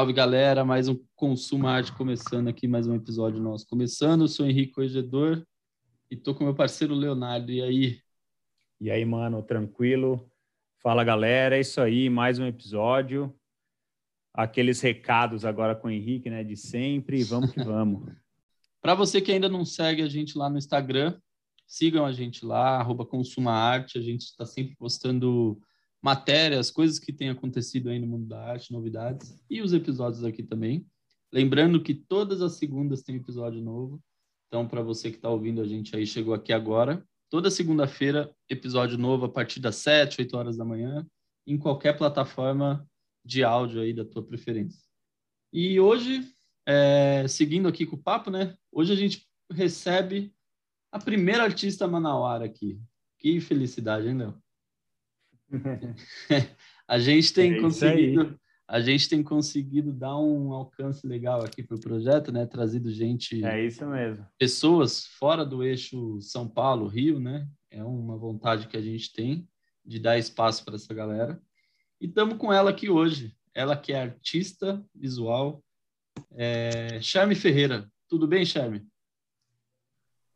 Salve galera, mais um Consumo Arte começando aqui, mais um episódio nosso começando. Eu sou Henrique Corregedor e tô com meu parceiro Leonardo. E aí? E aí, mano, tranquilo? Fala galera, é isso aí, mais um episódio. Aqueles recados agora com o Henrique, né, de sempre. Vamos que vamos. Para você que ainda não segue a gente lá no Instagram, sigam a gente lá, arroba Consuma Arte. A gente está sempre postando matérias, coisas que têm acontecido aí no mundo da arte, novidades, e os episódios aqui também. Lembrando que todas as segundas tem episódio novo. Então, para você que está ouvindo a gente aí, chegou aqui agora. Toda segunda-feira, episódio novo a partir das 7, 8 horas da manhã, em qualquer plataforma de áudio aí da tua preferência. E hoje, é, seguindo aqui com o papo, né? Hoje a gente recebe a primeira artista manauara aqui. Que felicidade, hein, Léo? a gente tem é conseguido a gente tem conseguido dar um alcance legal aqui para o projeto, né? Trazido gente. É isso mesmo. Pessoas fora do eixo São Paulo, Rio, né? É uma vontade que a gente tem de dar espaço para essa galera. E estamos com ela aqui hoje. Ela que é artista visual, é... Charme Ferreira. Tudo bem, Charme?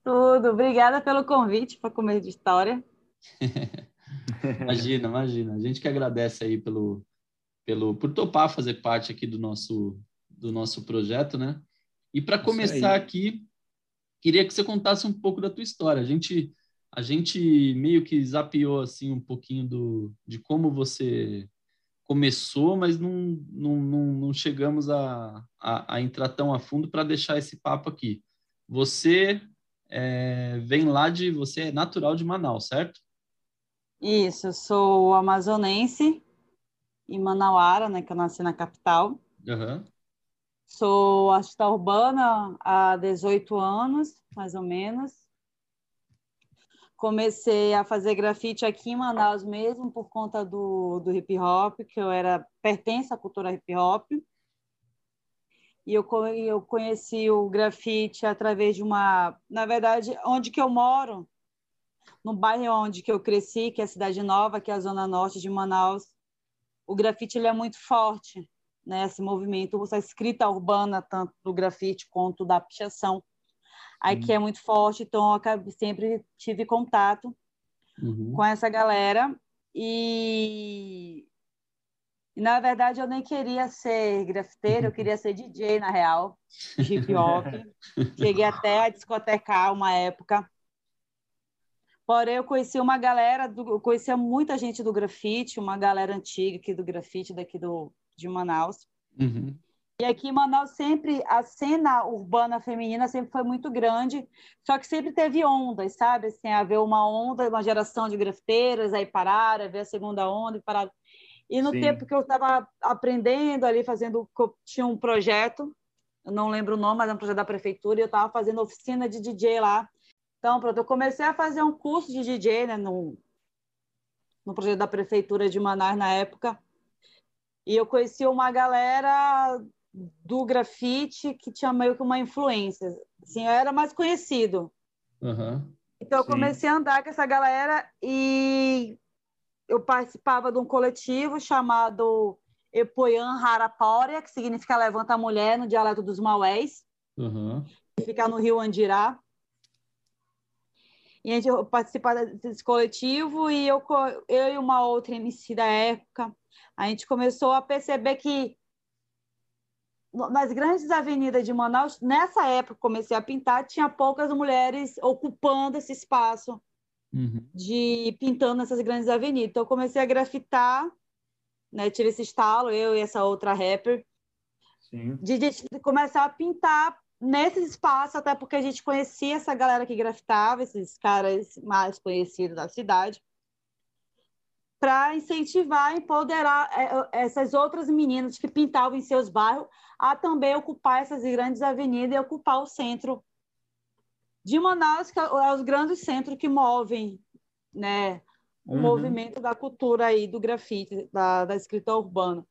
Tudo. Obrigada pelo convite para comer de história. imagina, imagina. A gente que agradece aí pelo, pelo, por topar fazer parte aqui do nosso, do nosso projeto, né? E para começar aqui, queria que você contasse um pouco da tua história. A gente, a gente meio que zapeou assim um pouquinho do, de como você começou, mas não, não, não, não chegamos a, a, a, entrar tão a fundo para deixar esse papo aqui. Você é, vem lá de, você é natural de Manaus, certo? Isso, eu sou amazonense em Manauara, né, que eu nasci na capital. Uhum. Sou artista urbana há 18 anos, mais ou menos. Comecei a fazer grafite aqui em Manaus mesmo por conta do, do hip hop, que eu era pertence à cultura hip hop. E eu, eu conheci o grafite através de uma, na verdade, onde que eu moro, no bairro onde que eu cresci, que é a Cidade Nova, que é a zona norte de Manaus, o grafite ele é muito forte, né? Esse movimento, essa escrita urbana tanto do grafite quanto da pichação, aí uhum. que é muito forte. Então eu sempre tive contato uhum. com essa galera e e, na verdade, eu nem queria ser grafiteiro, eu queria ser DJ, na real, hip hop. Cheguei até a discotecar uma época. Porém, eu conheci uma galera, do, eu conhecia muita gente do grafite, uma galera antiga aqui do grafite, daqui do, de Manaus. Uhum. E aqui em Manaus sempre, a cena urbana feminina sempre foi muito grande, só que sempre teve ondas, sabe? Assim, haver uma onda, uma geração de grafiteiras, aí pararam, ver a segunda onda e pararam. E no Sim. tempo que eu estava aprendendo ali, fazendo, tinha um projeto, eu não lembro o nome, mas é um projeto da prefeitura, e eu estava fazendo oficina de DJ lá. Então, pronto, eu comecei a fazer um curso de DJ, né, no, no projeto da prefeitura de Manaus na época. E eu conheci uma galera do grafite que tinha meio que uma influência. Assim, eu era mais conhecido. Uhum. Então, eu comecei a andar com essa galera e eu participava de um coletivo chamado Epoyan Harapória, que significa Levanta a Mulher, no dialeto dos Maués, uhum. que fica no Rio Andirá. E a gente participava desse coletivo e eu, eu e uma outra MC da época, a gente começou a perceber que nas grandes avenidas de Manaus, nessa época comecei a pintar, tinha poucas mulheres ocupando esse espaço uhum. de pintando essas grandes avenidas. Então comecei a grafitar, né? Tive esse estalo, eu e essa outra rapper, Sim. de, de começar a pintar nesse espaço, até porque a gente conhecia essa galera que grafitava, esses caras mais conhecidos da cidade, para incentivar, empoderar é, é, essas outras meninas que pintavam em seus bairros a também ocupar essas grandes avenidas e ocupar o centro de Manaus, que é, é os grandes centros que movem né, o uhum. movimento da cultura aí, do grafite, da, da escrita urbana.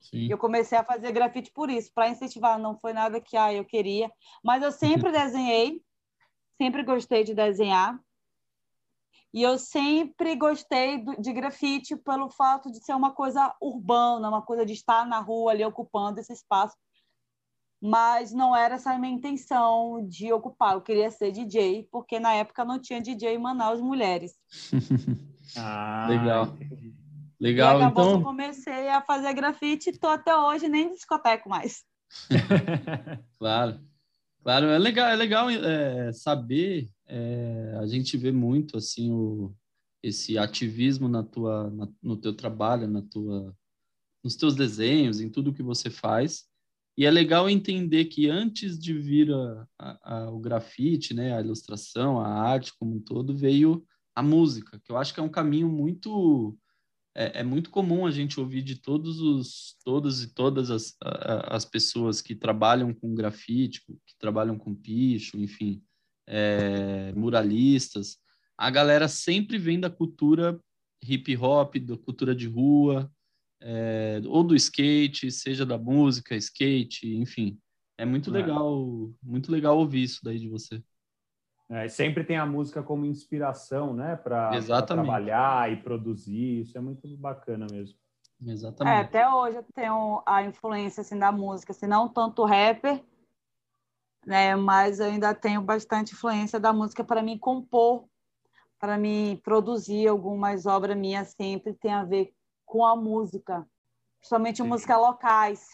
Sim. Eu comecei a fazer grafite por isso, para incentivar. Não foi nada que ah, eu queria, mas eu sempre desenhei, sempre gostei de desenhar. E eu sempre gostei de grafite pelo fato de ser uma coisa urbana, uma coisa de estar na rua ali ocupando esse espaço. Mas não era essa a minha intenção de ocupar. Eu queria ser DJ, porque na época não tinha DJ em Manaus mulheres. ah, legal. Legal, e então. Eu comecei a fazer grafite e estou até hoje nem discoteco mais. claro. Claro, é legal, é legal é, saber, é, a gente vê muito assim o, esse ativismo na tua, na, no teu trabalho, na tua, nos teus desenhos, em tudo que você faz. E é legal entender que antes de vir a, a, a, o grafite, né, a ilustração, a arte como um todo, veio a música, que eu acho que é um caminho muito é, é, muito comum a gente ouvir de todos os todos e todas as, as pessoas que trabalham com grafite, que trabalham com picho, enfim, é, muralistas. A galera sempre vem da cultura hip hop, da cultura de rua, é, ou do skate, seja da música, skate, enfim. É muito é. legal, muito legal ouvir isso daí de você. É, sempre tem a música como inspiração, né, para trabalhar e produzir. Isso é muito bacana mesmo. Exatamente. É, até hoje eu tenho a influência assim da música, se assim, não tanto rapper, né, mas eu ainda tenho bastante influência da música para me compor, para me produzir algumas obras minhas sempre tem a ver com a música, principalmente sim. músicas locais.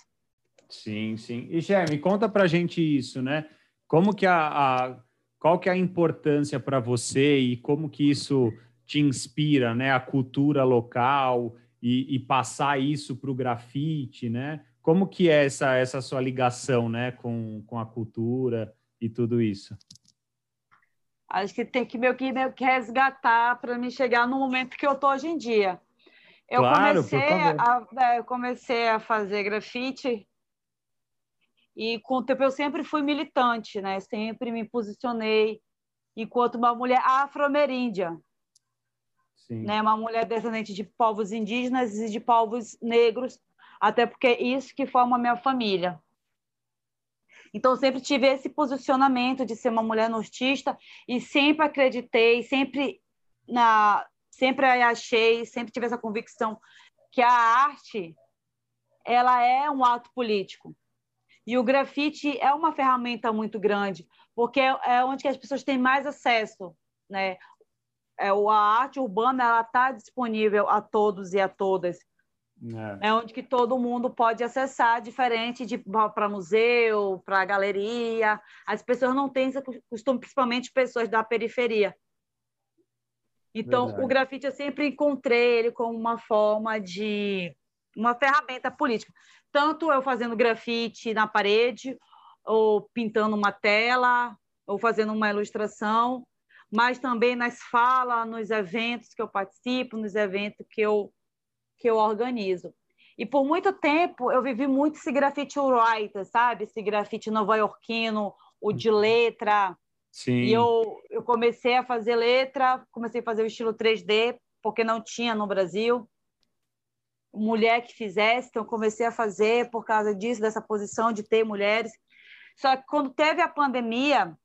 Sim, sim. E Gé, me conta para gente isso, né? Como que a, a qual que é a importância para você e como que isso te inspira, né? A cultura local e, e passar isso para o grafite, né? Como que é essa, essa sua ligação, né? Com, com a cultura e tudo isso? Acho que tem que meio que, meio que resgatar para me chegar no momento que eu tô hoje em dia. Eu claro, comecei a, é, eu comecei a fazer grafite e com o tempo eu sempre fui militante, né? Sempre me posicionei enquanto uma mulher afro-ameríndia. Né? Uma mulher descendente de povos indígenas e de povos negros, até porque é isso que forma a minha família. Então, sempre tive esse posicionamento de ser uma mulher nortista e sempre acreditei, sempre na sempre achei, sempre tive essa convicção que a arte ela é um ato político. E o grafite é uma ferramenta muito grande, porque é onde as pessoas têm mais acesso, né? É, a arte urbana ela está disponível a todos e a todas. É. é onde que todo mundo pode acessar, diferente de para museu, para galeria. As pessoas não têm esse costume, principalmente pessoas da periferia. Então, Verdade. o grafite eu sempre encontrei ele como uma forma de uma ferramenta política tanto eu fazendo grafite na parede, ou pintando uma tela, ou fazendo uma ilustração, mas também nas falas, nos eventos que eu participo, nos eventos que eu, que eu organizo. E por muito tempo eu vivi muito esse grafite writer, sabe? Esse grafite nova-iorquino, o de uhum. letra. Sim. E eu, eu comecei a fazer letra, comecei a fazer o estilo 3D, porque não tinha no Brasil mulher que fizesse, então comecei a fazer por causa disso, dessa posição de ter mulheres. Só que quando teve a pandemia,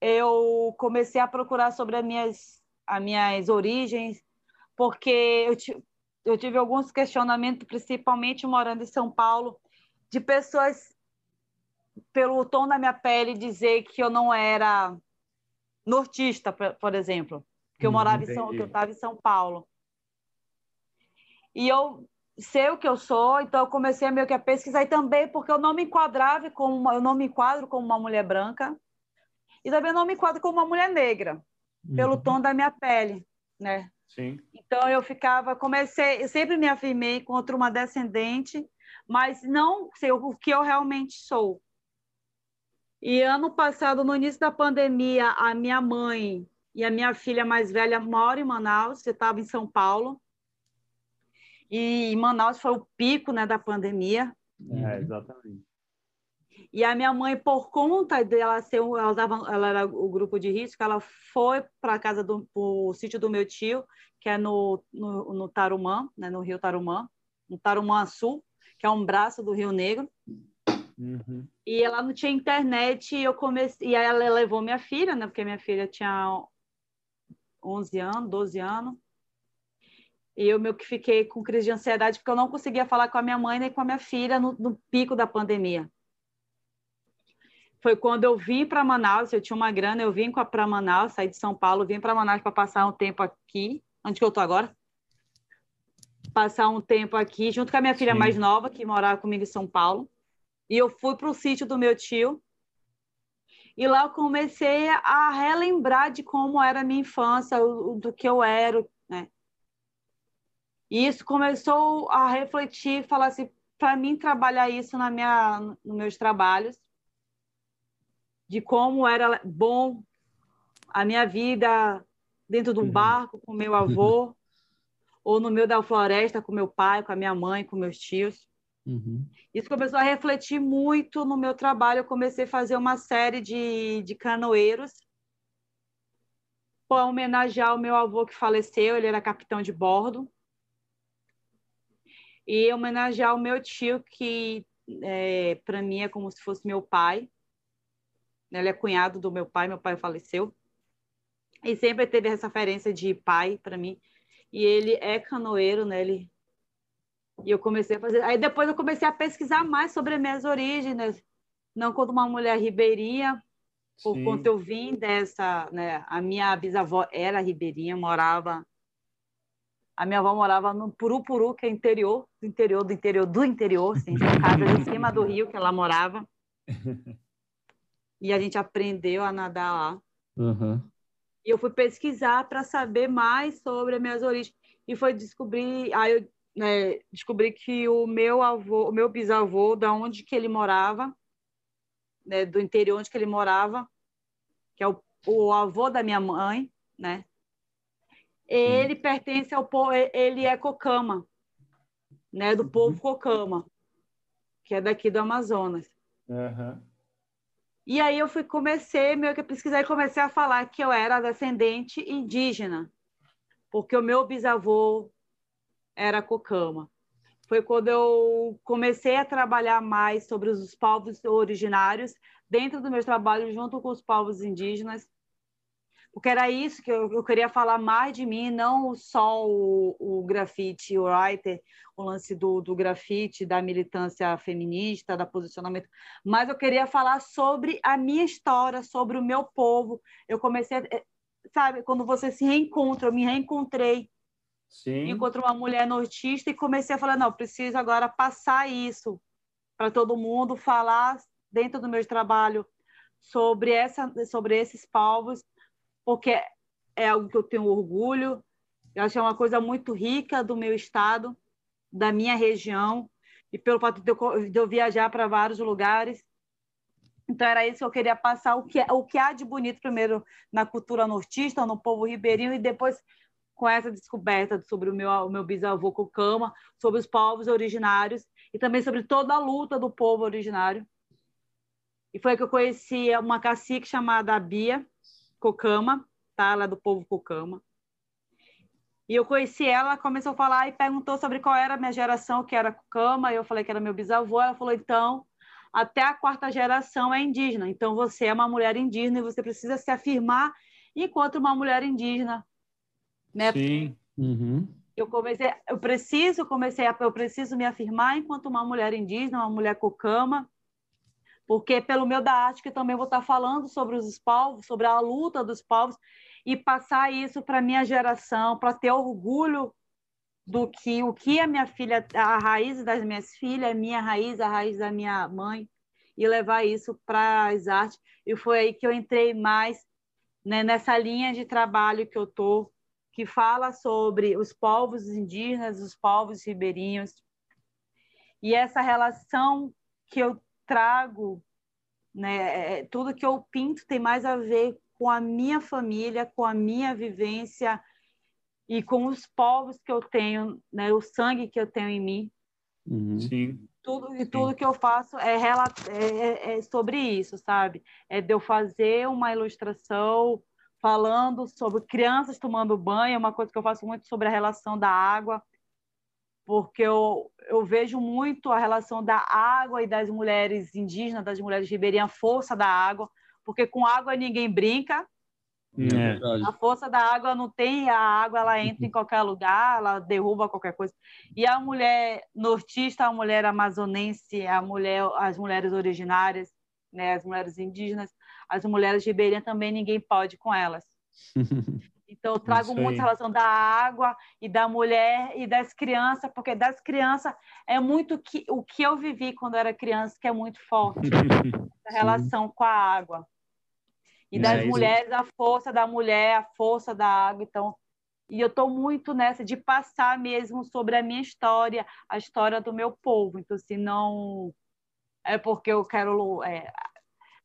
eu comecei a procurar sobre as minhas, as minhas origens, porque eu, eu tive alguns questionamentos, principalmente morando em São Paulo, de pessoas, pelo tom da minha pele, dizer que eu não era nortista, por exemplo, que eu morava em São, que eu estava em São Paulo. E eu sei o que eu sou, então eu comecei a meio que a pesquisar e também porque eu não me enquadrava como uma, eu não me enquadro como uma mulher branca e também não me enquadro como uma mulher negra uhum. pelo tom da minha pele, né? Sim. Então eu ficava, comecei, eu sempre me afirmei contra uma descendente, mas não sei o que eu realmente sou. E ano passado, no início da pandemia, a minha mãe e a minha filha mais velha moram em Manaus, eu estava em São Paulo. E Manaus foi o pico né, da pandemia. É, exatamente. E a minha mãe, por conta dela ser, ela, usava, ela era o grupo de risco, ela foi para a casa do o sítio do meu tio, que é no, no, no Tarumã, né, no Rio Tarumã, no Tarumã Sul, que é um braço do Rio Negro. Uhum. E ela não tinha internet e eu comecei, e aí ela levou minha filha, né, porque minha filha tinha 11 anos, 12 anos. E eu meio que fiquei com crise de ansiedade porque eu não conseguia falar com a minha mãe nem com a minha filha no, no pico da pandemia. Foi quando eu vim para Manaus, eu tinha uma grana, eu vim para Manaus, saí de São Paulo, vim para Manaus para passar um tempo aqui. Onde que eu tô agora? Passar um tempo aqui, junto com a minha filha Sim. mais nova, que morava comigo em São Paulo. E eu fui para o sítio do meu tio. E lá eu comecei a relembrar de como era a minha infância, do que eu era? E isso começou a refletir, falar assim, para mim trabalhar isso na minha, nos meus trabalhos, de como era bom a minha vida dentro de um uhum. barco com meu avô, ou no meio da floresta com meu pai, com a minha mãe, com meus tios. Uhum. Isso começou a refletir muito no meu trabalho. Eu comecei a fazer uma série de, de canoeiros para homenagear o meu avô que faleceu, ele era capitão de bordo e homenagear o meu tio, que é, para mim é como se fosse meu pai. Ele é cunhado do meu pai, meu pai faleceu. E sempre teve essa referência de pai para mim. E ele é canoeiro, né? Ele... E eu comecei a fazer. Aí depois eu comecei a pesquisar mais sobre as minhas origens, não como uma mulher ribeirinha, por conta eu vim dessa, né? A minha bisavó era ribeirinha, morava a minha avó morava no Purupuru, que é interior, do interior, do interior, do interior, assim, casa em cima do rio que ela morava. E a gente aprendeu a nadar lá. Uhum. E eu fui pesquisar para saber mais sobre as minhas origens. E foi descobrir, aí eu né, descobri que o meu avô, o meu bisavô, da onde que ele morava, né, do interior onde que ele morava, que é o, o avô da minha mãe, né? Ele hum. pertence ao povo, ele é Cocama, né, do povo uhum. Cocama, que é daqui do Amazonas. Uhum. E aí eu fui comecei meio que a pesquisar e comecei a falar que eu era descendente indígena, porque o meu bisavô era Cocama. Foi quando eu comecei a trabalhar mais sobre os povos originários dentro do meu trabalho junto com os povos indígenas porque era isso que eu, eu, queria falar mais de mim, não só o, o grafite, o writer, o lance do, do grafite, da militância feminista, da posicionamento, mas eu queria falar sobre a minha história, sobre o meu povo. Eu comecei, eh, sabe, quando você se reencontra, eu me reencontrei. Sim. Encontrei uma mulher nortista e comecei a falar, não, preciso agora passar isso para todo mundo, falar dentro do meu trabalho sobre essa sobre esses povos porque é algo que eu tenho orgulho. Eu acho que é uma coisa muito rica do meu estado, da minha região, e pelo fato de eu, viajar para vários lugares. Então, era isso que eu queria passar, o que, o que há de bonito, primeiro, na cultura nortista, no povo ribeirinho, e depois com essa descoberta sobre o meu, o meu bisavô Cocama, sobre os povos originários, e também sobre toda a luta do povo originário. E foi que eu conheci uma cacique chamada Bia, Cocama, tá? Ela é do povo Cocama. E eu conheci ela, começou a falar e perguntou sobre qual era a minha geração, que era Cocama, e eu falei que era meu bisavô. Ela falou, então, até a quarta geração é indígena. Então, você é uma mulher indígena e você precisa se afirmar enquanto uma mulher indígena. Né? Sim. Uhum. Eu comecei, eu preciso, comecei a, eu preciso me afirmar enquanto uma mulher indígena, uma mulher cocama, porque pelo meu da arte que também vou estar falando sobre os povos, sobre a luta dos povos e passar isso para minha geração, para ter orgulho do que o que a minha filha, a raiz das minhas filhas, a minha raiz, a raiz da minha mãe e levar isso para as artes. E foi aí que eu entrei mais né, nessa linha de trabalho que eu tô, que fala sobre os povos indígenas, os povos ribeirinhos e essa relação que eu trago, né? É, é, tudo que eu pinto tem mais a ver com a minha família, com a minha vivência e com os povos que eu tenho, né? O sangue que eu tenho em mim. Uhum. Sim. Tudo e tudo que eu faço é, é, é sobre isso, sabe? É de eu fazer uma ilustração falando sobre crianças tomando banho, é uma coisa que eu faço muito sobre a relação da água porque eu, eu vejo muito a relação da água e das mulheres indígenas, das mulheres ribeirinhas, a força da água, porque com água ninguém brinca, É a força da água não tem, a água ela entra em qualquer lugar, ela derruba qualquer coisa. E a mulher nortista, a mulher amazonense, a mulher, as mulheres originárias, né, as mulheres indígenas, as mulheres ribeirinhas também ninguém pode com elas. Então, eu trago muito a relação da água e da mulher e das crianças, porque das crianças é muito que, o que eu vivi quando era criança, que é muito forte, a relação com a água. E das é, mulheres, a força da mulher, a força da água. Então, e eu estou muito nessa de passar mesmo sobre a minha história, a história do meu povo. Então, se não é porque eu quero é,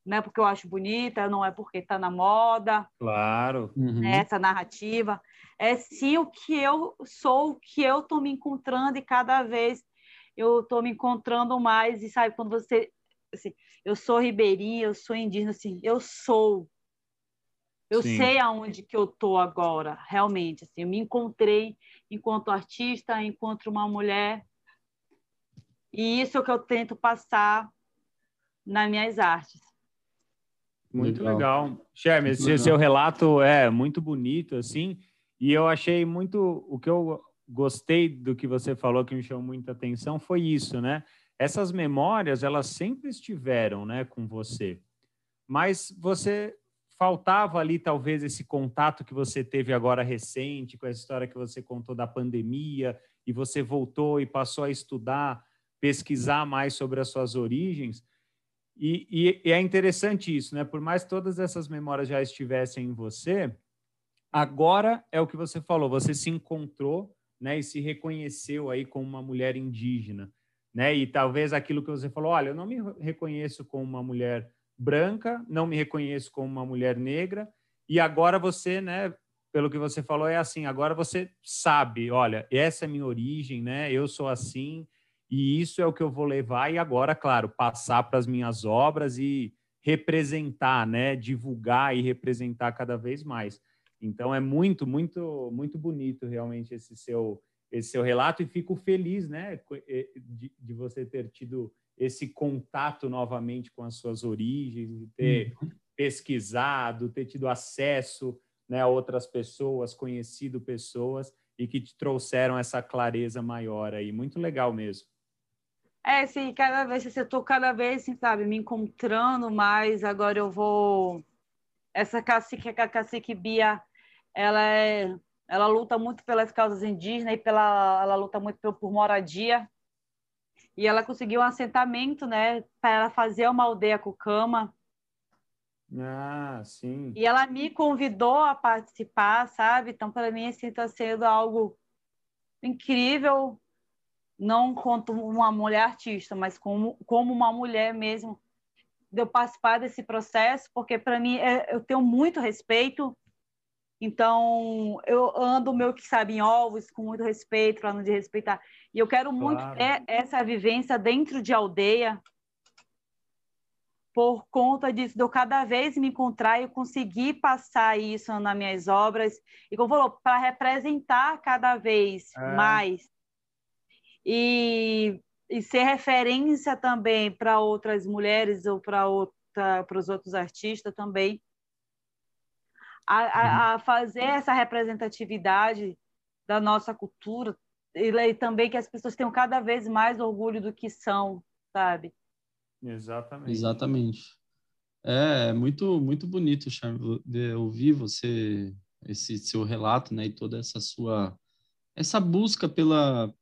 não é porque eu acho bonita, não é porque está na moda. Claro. Uhum. Essa narrativa. É sim o que eu sou, o que eu estou me encontrando e cada vez eu estou me encontrando mais. E sabe, quando você. Assim, eu sou ribeirinha, eu sou indígena, assim, eu sou. Eu sim. sei aonde que eu estou agora, realmente. Assim, eu me encontrei enquanto artista, enquanto uma mulher. E isso é o que eu tento passar nas minhas artes. Muito legal. legal. Esse legal. seu relato é muito bonito, assim, e eu achei muito. O que eu gostei do que você falou, que me chamou muita atenção, foi isso, né? Essas memórias, elas sempre estiveram, né, com você, mas você faltava ali talvez esse contato que você teve agora recente com essa história que você contou da pandemia e você voltou e passou a estudar, pesquisar mais sobre as suas origens. E, e, e, é interessante isso, né? Por mais todas essas memórias já estivessem em você, agora é o que você falou, você se encontrou, né? E se reconheceu aí como uma mulher indígena, né? E talvez aquilo que você falou, olha, eu não me reconheço como uma mulher branca, não me reconheço como uma mulher negra, e agora você, né? Pelo que você falou, é assim, agora você sabe, olha, essa é minha origem, né? Eu sou assim, e isso é o que eu vou levar e agora, claro, passar para as minhas obras e representar, né, divulgar e representar cada vez mais. Então é muito, muito, muito bonito realmente esse seu esse seu relato e fico feliz, né, de, de você ter tido esse contato novamente com as suas origens, de ter uhum. pesquisado, ter tido acesso né, a outras pessoas, conhecido pessoas e que te trouxeram essa clareza maior aí. Muito legal mesmo. É, sim, cada vez, assim, eu tô cada vez, assim, sabe, me encontrando mais, agora eu vou... Essa cacique, a cacique Bia, ela é... Ela luta muito pelas causas indígenas e pela, ela luta muito por, por moradia. E ela conseguiu um assentamento, né, para ela fazer uma aldeia com cama. Ah, sim. E ela me convidou a participar, sabe? Então, para mim, assim, está sendo algo incrível não como uma mulher artista, mas como, como uma mulher mesmo, de eu participar desse processo, porque para mim é, eu tenho muito respeito, então eu ando meu que sabe em ovos com muito respeito, falando de respeitar, e eu quero claro. muito ter essa vivência dentro de aldeia, por conta disso, de eu cada vez me encontrar e conseguir passar isso nas minhas obras, e como falou, para representar cada vez é. mais e, e ser referência também para outras mulheres ou para outra, para os outros artistas também. A, a, a, fazer essa representatividade da nossa cultura e, e, também que as pessoas tenham cada vez mais orgulho do que são, sabe? Exatamente. Exatamente. É, é muito muito bonito, Charme, ouvir você esse seu relato, né, e toda essa sua essa busca pela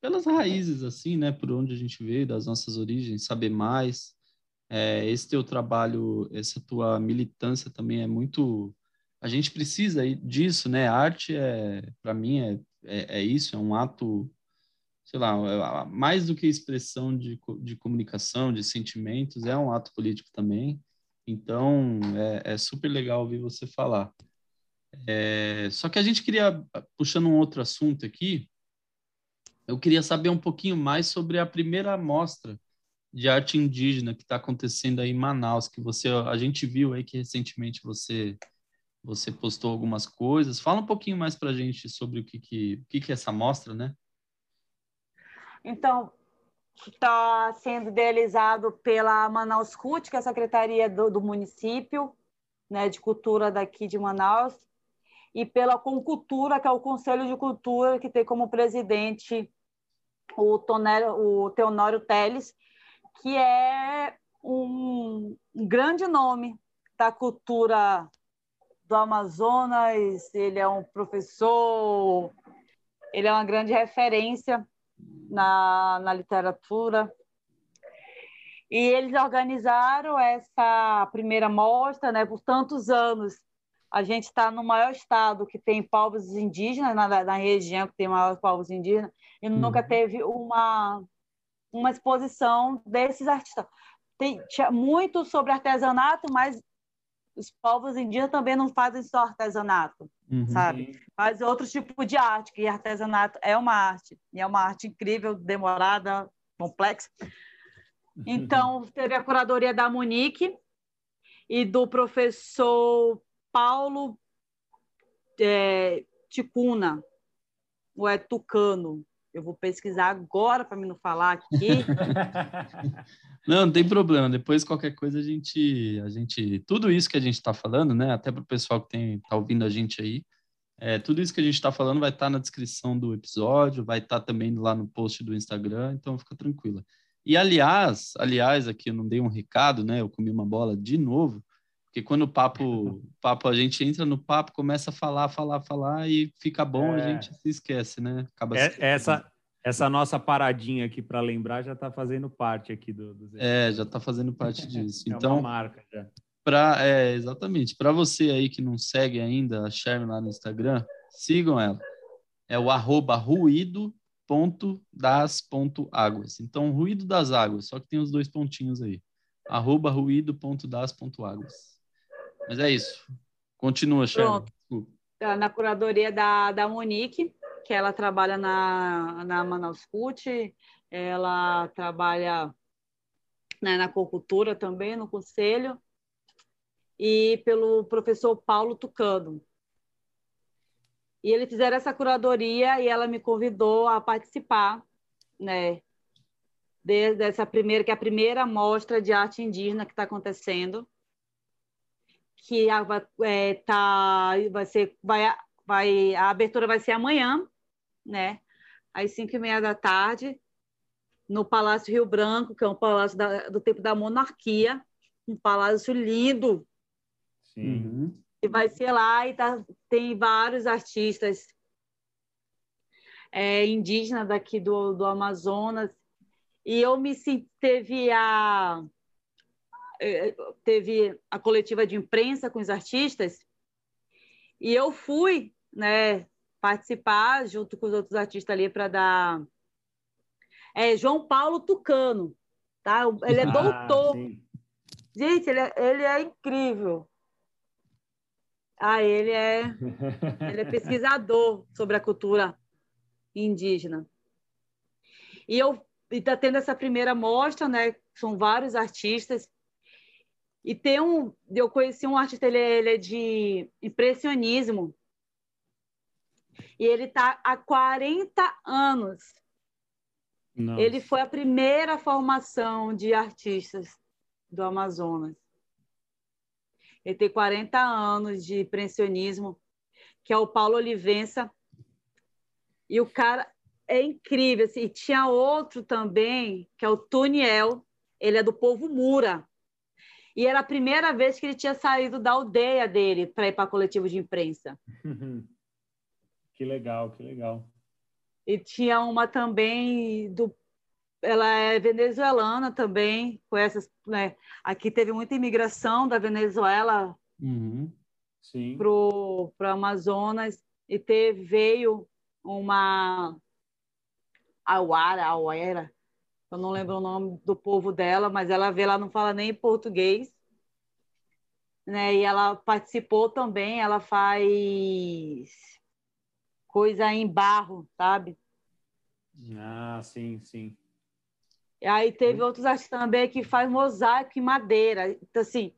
pelas raízes, assim, né? Por onde a gente veio, das nossas origens, saber mais. É, esse teu trabalho, essa tua militância também é muito. A gente precisa disso, né? A arte, é, para mim, é, é, é, isso, é um ato, sei lá, é, mais do que expressão de, de comunicação, de sentimentos, é um ato político também. Então, é, é super legal ouvir você falar. É, só que a gente queria, puxando um outro assunto aqui, eu queria saber um pouquinho mais sobre a primeira mostra de arte indígena que está acontecendo aí em Manaus, que você a gente viu aí que recentemente você você postou algumas coisas. Fala um pouquinho mais para a gente sobre o que que, o que que é essa mostra, né? Então, está sendo idealizado pela Manaus CUT, que é a secretaria do, do município, né, de cultura daqui de Manaus, e pela Concultura, que é o Conselho de Cultura, que tem como presidente o, Tonero, o Teonório Teles, que é um, grande nome da cultura do Amazonas, ele é um professor, ele é uma grande referência na, na literatura. E eles organizaram essa primeira mostra né, por tantos anos. A gente está no maior estado que tem povos indígenas, na, na região que tem maiores povos indígenas, e uhum. nunca teve uma, uma exposição desses artistas. Tem, tinha muito sobre artesanato, mas os povos indígenas também não fazem só artesanato, uhum. sabe? Faz outro tipo de arte, que artesanato é uma arte, e é uma arte incrível, demorada, complexa. Então, teve a curadoria da Monique e do professor Paulo é, Ticuna, ou é Tucano. Eu vou pesquisar agora para me não falar aqui. não, não tem problema. Depois qualquer coisa a gente, a gente, tudo isso que a gente está falando, né? Até para o pessoal que tem tá ouvindo a gente aí, é, tudo isso que a gente está falando vai estar tá na descrição do episódio, vai estar tá também lá no post do Instagram, então fica tranquila. E aliás, aliás, aqui eu não dei um recado, né? Eu comi uma bola de novo, porque quando o papo, papo a gente entra no papo, começa a falar, falar, falar e fica bom, é. a gente se esquece, né? Acaba é, essa essa nossa paradinha aqui para lembrar já está fazendo parte aqui do, do É, já está fazendo parte disso. é então, uma marca já. Pra, é, exatamente. Para você aí que não segue ainda a Sherman lá no Instagram, sigam ela. É o arroba ruído ruído.das.águas. Então, ruído das águas, só que tem os dois pontinhos aí. Arroba ruído.das.águas. Mas é isso. Continua, Sharon. Tá na curadoria da, da Monique, que ela trabalha na, na Manaus CUT, ela trabalha né, na cocultura também, no conselho, e pelo professor Paulo Tucano, e eles fizeram essa curadoria e ela me convidou a participar, né? Dessa primeira, que é a primeira mostra de arte indígena que está acontecendo, que a, é, tá, vai ser, vai, vai, a abertura vai ser amanhã, né? Às cinco e meia da tarde, no Palácio Rio Branco, que é um palácio da, do tempo da monarquia, um palácio lindo. Sim. Uhum e vai ser lá e tá, tem vários artistas é, indígenas daqui do, do Amazonas. E eu me teve a teve a coletiva de imprensa com os artistas e eu fui, né, participar junto com os outros artistas ali para dar é João Paulo Tucano, tá? Ele é ah, doutor. Gente, ele é, ele é incrível. Ah, ele é, ele é pesquisador sobre a cultura indígena. E eu está tendo essa primeira mostra, né? São vários artistas. E tem um, eu conheci um artista, ele, é, ele é de impressionismo. E ele está há 40 anos. Nossa. Ele foi a primeira formação de artistas do Amazonas. Ele tem 40 anos de impressionismo, que é o Paulo Olivença. E o cara é incrível. Assim. E tinha outro também, que é o Tuniel. Ele é do povo Mura. E era a primeira vez que ele tinha saído da aldeia dele para ir para coletivo de imprensa. que legal, que legal. E tinha uma também do ela é venezuelana também, com essas, né? Aqui teve muita imigração da Venezuela uhum. para o Amazonas e teve, veio uma Awara, Awera, eu não lembro o nome do povo dela, mas ela vê, ela não fala nem português, né? E ela participou também, ela faz coisa em barro, sabe? Ah, sim, sim. E aí teve outros artistas também que faz mosaico em madeira. Então, assim,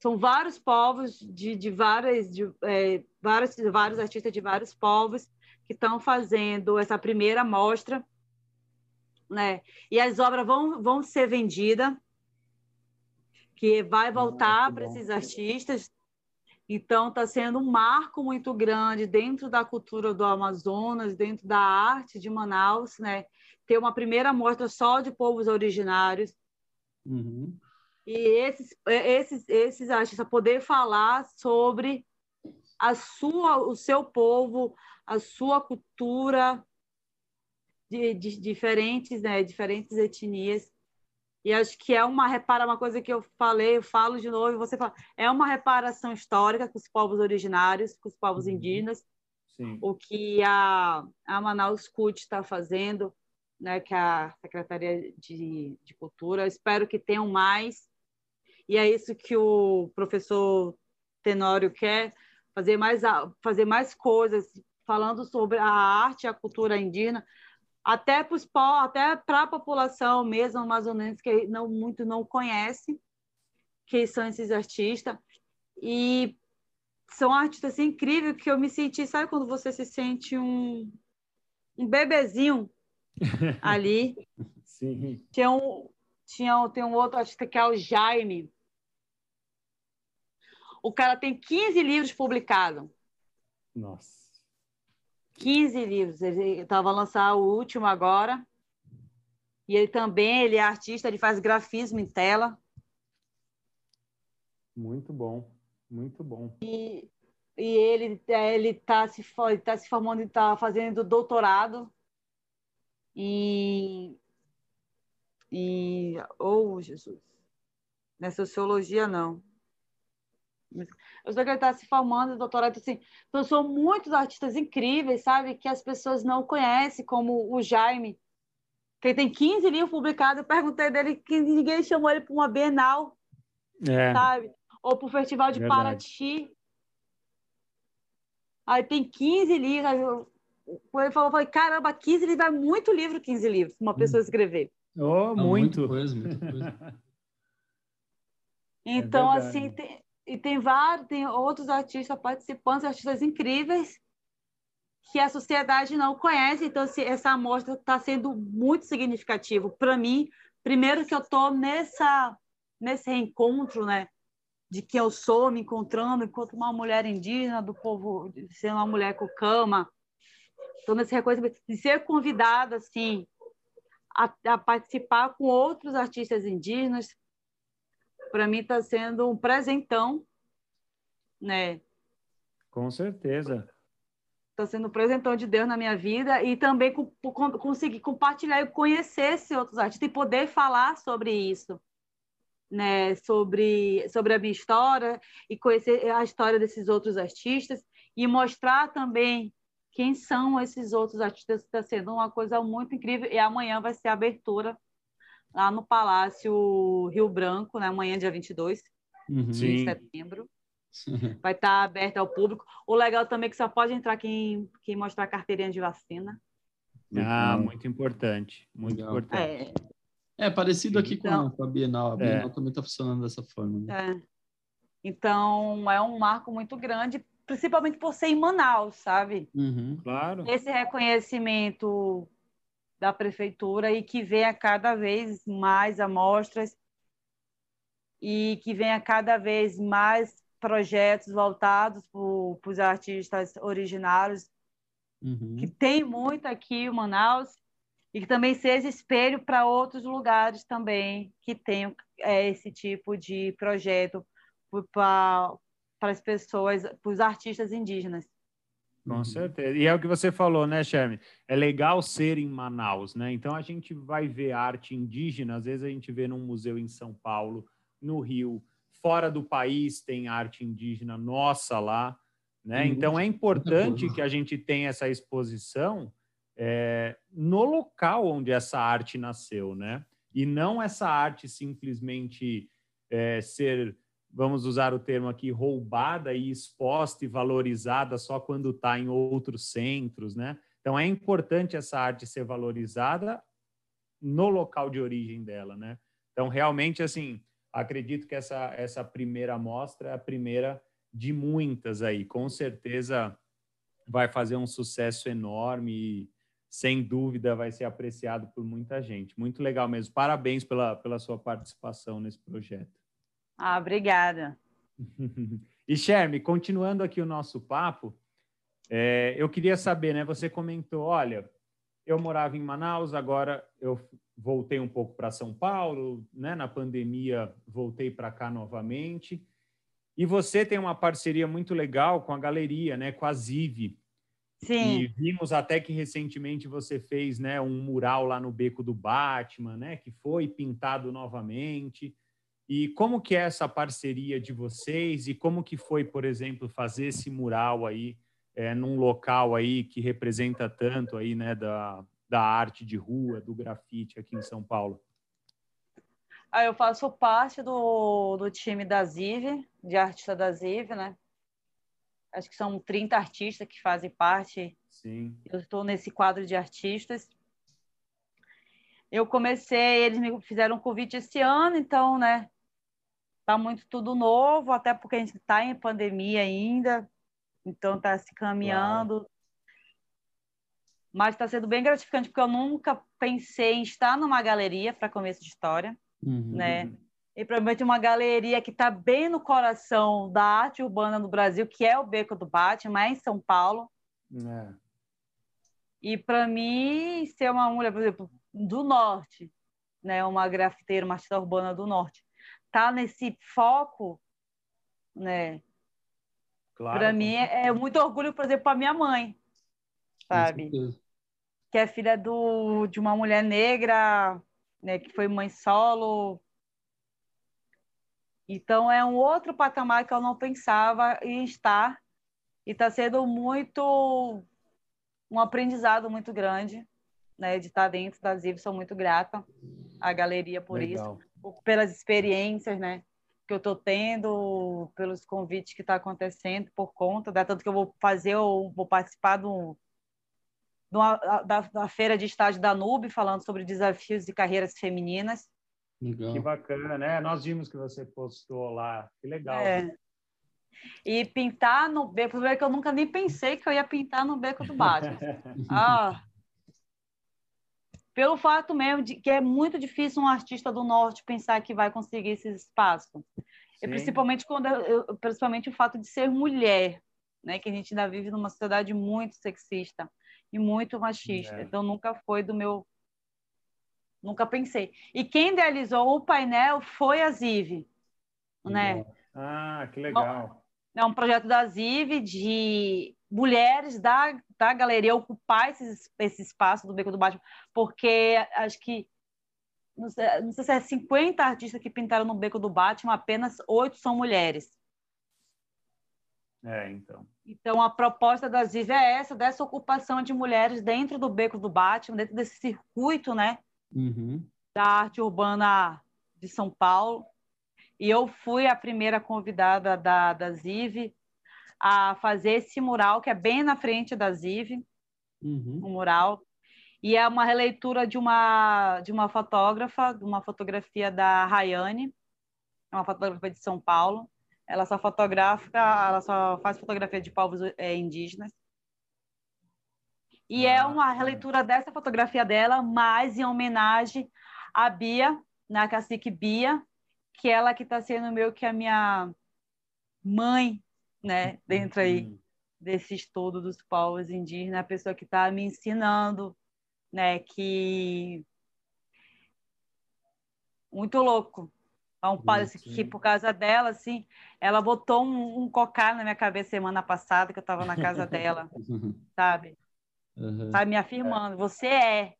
são vários povos de, de várias, de, é, vários, vários artistas de vários povos que estão fazendo essa primeira mostra, né? E as obras vão, vão ser vendidas, que vai voltar ah, para esses artistas, Então, está sendo um marco muito grande dentro da cultura do Amazonas, dentro da arte de Manaus, né? Ter uma primeira mostra só de povos originários. Uhum. E esses, esses, esses artistas poder falar sobre a sua, o seu povo, a sua cultura de, de diferentes, né? Diferentes etnias e acho que é uma repara uma coisa que eu falei, eu falo de novo, você fala, é uma reparação histórica com os povos originários, com os povos uhum. indígenas, Sim. o que a, a Manaus CUT está fazendo, né, que a Secretaria de, de Cultura. Eu espero que tenham mais, e é isso que o professor Tenório quer, fazer mais, fazer mais coisas, falando sobre a arte e a cultura indígena, até para a população mesmo amazonense que não muito não conhece quem são esses artistas. E são artistas assim, incríveis que eu me senti sabe quando você se sente um um bebezinho ali? Sim. Tinha um tinha tem um outro artista que é o Jaime. O cara tem 15 livros publicados. Nossa 15 livros. Ele estava lançar o último agora. E ele também ele é artista, ele faz grafismo em tela. Muito bom, muito bom. E, e ele é, ele está se tá se formando, está fazendo doutorado em em oh Jesus, não é sociologia não, eu sei que ele está se formando, doutorado, assim. Então, são muitos artistas incríveis, sabe? Que as pessoas não conhecem, como o Jaime, que tem 15 livros publicados. Eu perguntei dele que ninguém chamou ele para uma Bienal, é. sabe? Ou para o Festival de Verdade. Paraty. Aí tem 15 livros. Ele falou, falei, caramba, 15 livros é muito livro, 15 livros, uma pessoa hum. escrever. Oh, muito. Não, coisa, muita coisa. então, é assim, tem, e tem vários, tem outros artistas participantes, artistas incríveis que a sociedade não conhece. Então, essa amostra está sendo muito significativo para mim. Primeiro que eu estou nessa nesse reencontro, né, de que eu sou, me encontrando enquanto uma mulher indígena do povo, ser uma mulher com cama. Estou nesse reconhecimento de ser convidada assim a, a participar com outros artistas indígenas, para mim está sendo um presentão, né? Com certeza. Está sendo um presentão de Deus na minha vida e também com, com, conseguir compartilhar e conhecer esses outros artistas e poder falar sobre isso, né? Sobre, sobre a minha história e conhecer a história desses outros artistas e mostrar também quem são esses outros artistas. Está sendo uma coisa muito incrível e amanhã vai ser a abertura lá no Palácio Rio Branco, né? amanhã, dia 22 uhum. de setembro. Vai estar tá aberto ao público. O legal também é que só pode entrar quem, quem mostrar a carteirinha de vacina. Ah, muito importante. Muito legal. importante. É, é parecido aqui então, com, a, Bienal. A Bienal é. também está funcionando dessa forma. Né? É. Então, é um marco muito grande, principalmente por ser em Manaus, sabe? Uhum. Claro. Esse reconhecimento da prefeitura e que venha cada vez mais amostras e que venha cada vez mais projetos voltados para os artistas originários, uhum. que tem muito aqui em Manaus, e que também seja espelho para outros lugares também que tenham é, esse tipo de projeto para as pessoas, para os artistas indígenas. Com uhum. certeza. E é o que você falou, né, Sherme? É legal ser em Manaus, né? Então a gente vai ver arte indígena, às vezes a gente vê num museu em São Paulo, no Rio, fora do país tem arte indígena nossa lá, né? Uhum. Então é importante que a gente tenha essa exposição é, no local onde essa arte nasceu, né? E não essa arte simplesmente é, ser vamos usar o termo aqui, roubada e exposta e valorizada só quando está em outros centros, né? Então é importante essa arte ser valorizada no local de origem dela, né? Então realmente assim, acredito que essa essa primeira amostra é a primeira de muitas aí, com certeza vai fazer um sucesso enorme e sem dúvida vai ser apreciado por muita gente. Muito legal mesmo. Parabéns pela, pela sua participação nesse projeto. Ah, obrigada. E Sherme, continuando aqui o nosso papo, é, eu queria saber, né? Você comentou, olha, eu morava em Manaus, agora eu voltei um pouco para São Paulo, né? Na pandemia voltei para cá novamente. E você tem uma parceria muito legal com a galeria, né? Com a Ziv. Sim. E vimos até que recentemente você fez, né, um mural lá no Beco do Batman, né? Que foi pintado novamente. E como que é essa parceria de vocês e como que foi, por exemplo, fazer esse mural aí é, num local aí que representa tanto aí, né, da, da arte de rua, do grafite aqui em São Paulo? Ah, eu faço parte do, do time da Ziv, de artista da Ziv, né? Acho que são 30 artistas que fazem parte. Sim. Eu estou nesse quadro de artistas. Eu comecei, eles me fizeram um convite esse ano, então, né? Tá muito tudo novo, até porque a gente está em pandemia ainda, então está se caminhando. Claro. Mas está sendo bem gratificante, porque eu nunca pensei em estar numa galeria para começo de história, uhum. né? E provavelmente uma galeria que está bem no coração da arte urbana no Brasil, que é o Beco do Batman, é em São Paulo. É. E para mim, ser uma mulher, por exemplo, do norte, né, uma grafiteira, uma artista urbana do norte, tá nesse foco, né? Claro, para mim é, é, muito orgulho, por exemplo, para minha mãe, sabe? Que é filha do, de uma mulher negra, né, que foi mãe solo. Então é um outro patamar que eu não pensava em estar e está sendo muito um aprendizado muito grande, né, de estar dentro da Ziv. Sou muito grata à galeria por Legal. isso pelas experiências, né? Que eu estou tendo, pelos convites que está acontecendo por conta, da tanto que eu vou fazer, eu vou participar do, do da, da, feira de estágio da NUB, falando sobre desafios de carreiras femininas. Legal. Que bacana, né? Nós vimos que você postou lá, que legal. É. E pintar no beco, que eu nunca nem pensei que eu ia pintar no beco do Batman. ah, pelo fato mesmo de que é muito difícil um artista do norte pensar que vai conseguir esse espaço. E principalmente quando eu, principalmente o fato de ser mulher, né, que a gente ainda vive numa sociedade muito sexista e muito machista. É. Então nunca foi do meu nunca pensei. E quem idealizou o painel foi a Ziv, né? Ah, que legal. É um projeto da Ziv de mulheres da, da galeria ocupar esse, esse espaço do Beco do Batman, porque acho que não sei, não sei se é 50 artistas que pintaram no Beco do Batman, apenas oito são mulheres. É, então. Então, a proposta da Ziv é essa, dessa ocupação de mulheres dentro do Beco do Batman, dentro desse circuito, né? Uhum. Da arte urbana de São Paulo. E eu fui a primeira convidada da, da Ziv a fazer esse mural, que é bem na frente da Ziv, uhum. um mural. E é uma releitura de uma, de uma fotógrafa, de uma fotografia da Rayane, é uma fotógrafa de São Paulo. Ela só fotografa, ela só faz fotografia de povos é, indígenas. E é ah, é uma releitura dessa fotografia dela, mas em homenagem à Bia, na cacique Bia, que ela que está sendo meio que a minha mãe né, dentro aí uhum. desse estudo dos povos indígenas, a pessoa que está me ensinando, né, que muito louco. Então, parece que por causa dela, assim, ela botou um, um cocar na minha cabeça semana passada, que eu estava na casa dela, sabe? Uhum. Sabe, me afirmando, é. você é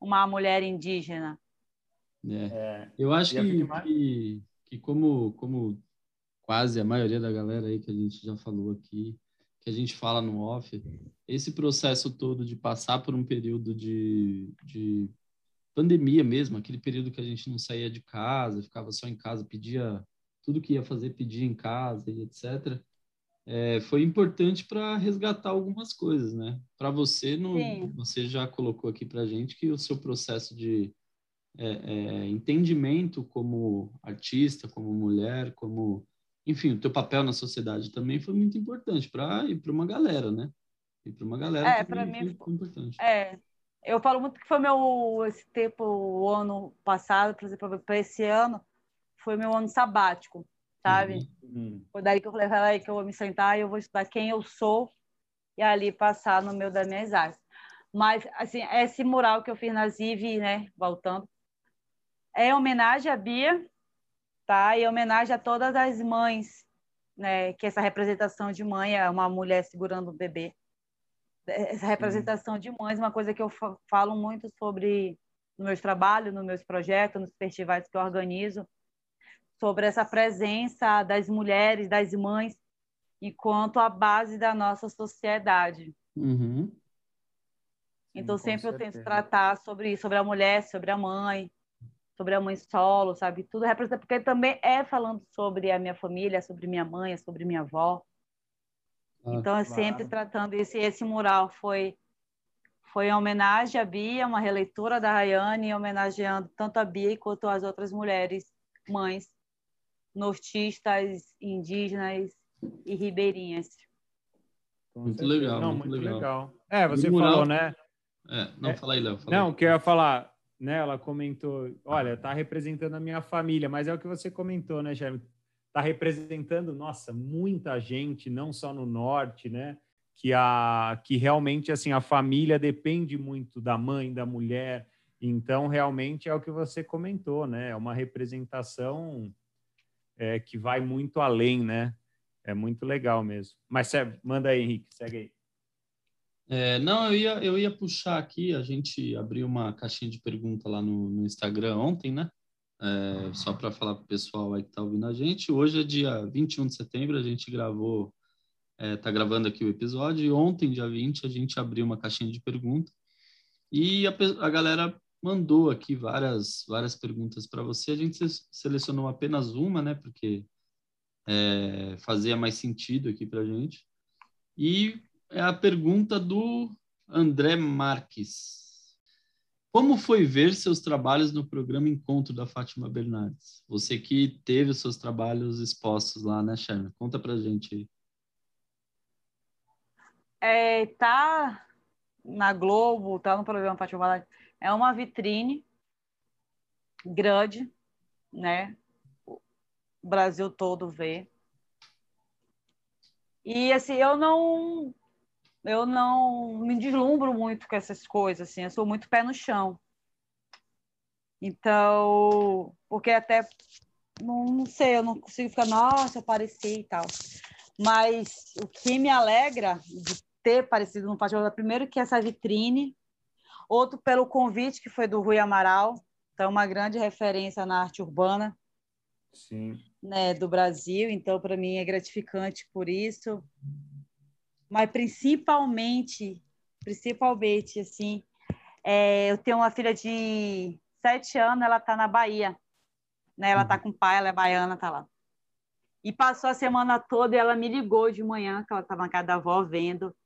uma mulher indígena. É. É. Eu acho que, que, que, como, como quase a maioria da galera aí que a gente já falou aqui, que a gente fala no off, esse processo todo de passar por um período de, de pandemia mesmo, aquele período que a gente não saía de casa, ficava só em casa, pedia tudo que ia fazer, pedia em casa e etc. É, foi importante para resgatar algumas coisas, né? Para você, no, você já colocou aqui para gente que o seu processo de é, é, entendimento como artista, como mulher, como enfim, o teu papel na sociedade também foi muito importante para ir para uma galera, né? E para uma galera é, para mim foi importante. É, eu falo muito que foi meu esse tempo, o ano passado, por exemplo, para esse ano, foi meu ano sabático. sabe? Uhum. Foi daí que eu falei, que eu vou me sentar e eu vou estudar quem eu sou e ali passar no meio das minhas artes. Mas, assim, esse mural que eu fiz na Ziv, né, voltando, é homenagem à Bia, tá? E homenagem a todas as mães, né, que essa representação de mãe é uma mulher segurando o bebê. Essa representação Sim. de mães é uma coisa que eu falo muito sobre no meus trabalhos, nos meus projetos, nos festivais que eu organizo, sobre essa presença das mulheres, das mães, enquanto a base da nossa sociedade. Uhum. Então, Sim, sempre eu tento tratar sobre isso, sobre a mulher, sobre a mãe, sobre a mãe solo, sabe? Tudo representa, porque também é falando sobre a minha família, sobre minha mãe, sobre minha avó. Ah, então, é claro. sempre tratando esse esse mural foi foi em homenagem à Bia, uma releitura da Rayane, homenageando tanto a Bia quanto as outras mulheres mães nortistas, indígenas e ribeirinhas. Muito legal, não, muito, muito legal. legal. É, você falou, né? É, não, é, fala aí, Léo. Não, o que eu ia falar, né? Ela comentou, olha, tá representando a minha família, mas é o que você comentou, né, Jeremy? Tá representando, nossa, muita gente, não só no norte, né? que a que realmente assim a família depende muito da mãe, da mulher. Então realmente é o que você comentou, né? É uma representação é, que vai muito além, né? É muito legal mesmo. Mas manda aí, Henrique, segue aí. É, não, eu ia, eu ia puxar aqui, a gente abriu uma caixinha de pergunta lá no, no Instagram ontem, né? É, só para falar para o pessoal aí que está ouvindo a gente. Hoje é dia 21 de setembro, a gente gravou está é, tá gravando aqui o episódio, e ontem, dia 20, a gente abriu uma caixinha de perguntas e a, a galera mandou aqui várias, várias perguntas para você. A gente selecionou apenas uma, né, porque é, fazia mais sentido aqui para a gente. E é a pergunta do André Marques. Como foi ver seus trabalhos no programa Encontro da Fátima Bernardes? Você que teve os seus trabalhos expostos lá, né, Sherman? Conta para gente aí é, tá na Globo, tá no programa Fátima Bernardes, é uma vitrine grande, né? O Brasil todo vê. E assim, eu não eu não me deslumbro muito com essas coisas, assim, eu sou muito pé no chão. Então, porque até não, não sei, eu não consigo ficar, nossa, apareci e tal. Mas o que me alegra de ter aparecido no Festival. Primeiro que essa vitrine, outro pelo convite que foi do Rui Amaral, então uma grande referência na arte urbana Sim. Né, do Brasil, então para mim é gratificante por isso. Mas principalmente, principalmente assim, é, eu tenho uma filha de sete anos, ela está na Bahia, né? Ela está uhum. com o pai, ela é baiana, tá lá. E passou a semana toda e ela me ligou de manhã, que ela estava na casa da avó vendo.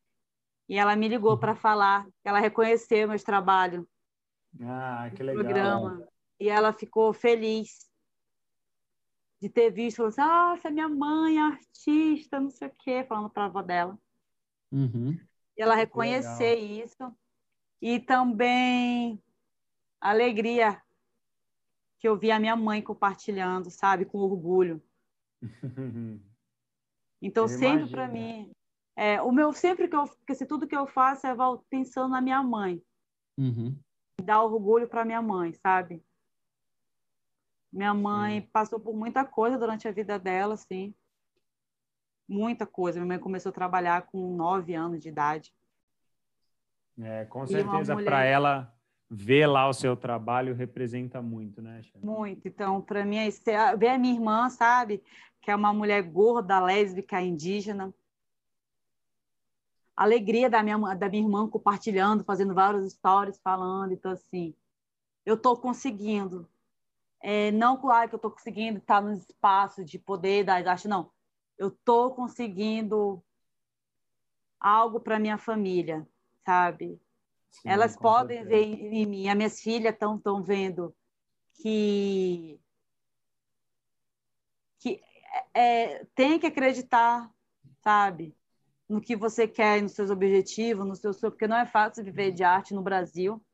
E ela me ligou para falar que ela reconheceu meus trabalhos. Ah, que legal. Programa. E ela ficou feliz de ter visto, falou assim, ah, essa é minha mãe, artista, não sei o quê, falando para a avó dela. Uhum. E ela reconhecer isso. E também a alegria que eu vi a minha mãe compartilhando, sabe, com orgulho. Então, eu sempre para mim, é, o meu sempre que eu, porque se tudo que eu faço é pensando na minha mãe. Uhum. Dar orgulho para minha mãe, sabe? Minha mãe Sim. passou por muita coisa durante a vida dela, assim. Muita coisa. Minha mãe começou a trabalhar com nove anos de idade. É, com certeza, mulher... para ela ver lá o seu trabalho representa muito, né? Muito. Então, para mim, é ver a minha irmã, sabe? Que é uma mulher gorda, lésbica, indígena alegria da minha, da minha irmã compartilhando, fazendo vários stories, falando. Então, assim, eu estou conseguindo. É, não claro que eu estou conseguindo estar no espaço de poder da arte, não. Eu estou conseguindo algo para minha família, sabe? Sim, Elas podem certeza. ver em mim, as minhas filhas estão tão vendo que que é, tem que acreditar, sabe? no que você quer, nos seus objetivos, no seu, porque não é fácil viver de arte no Brasil.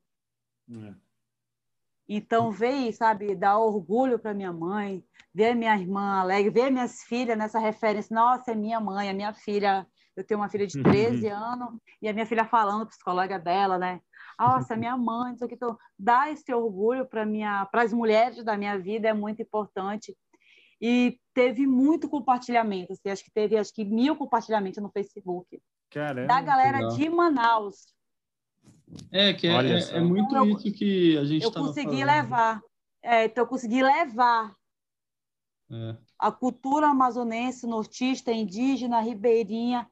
É. Então, ver, sabe, dar orgulho para minha mãe, ver minha irmã alegre, ver minhas filhas nessa referência. Nossa, é minha mãe, é minha filha. Eu tenho uma filha de 13 uhum. anos e a minha filha falando para os colegas dela, né? Nossa, minha mãe, isso aqui. Então, dar esse orgulho para as mulheres da minha vida é muito importante. E teve muito compartilhamento. Assim, acho que teve acho que mil compartilhamentos no Facebook. Caramba, da galera legal. de Manaus. É, que é, é, é muito então, isso que a gente Eu consegui falando. levar. É, então, eu consegui levar é. a cultura amazonense, nortista, indígena, ribeirinha,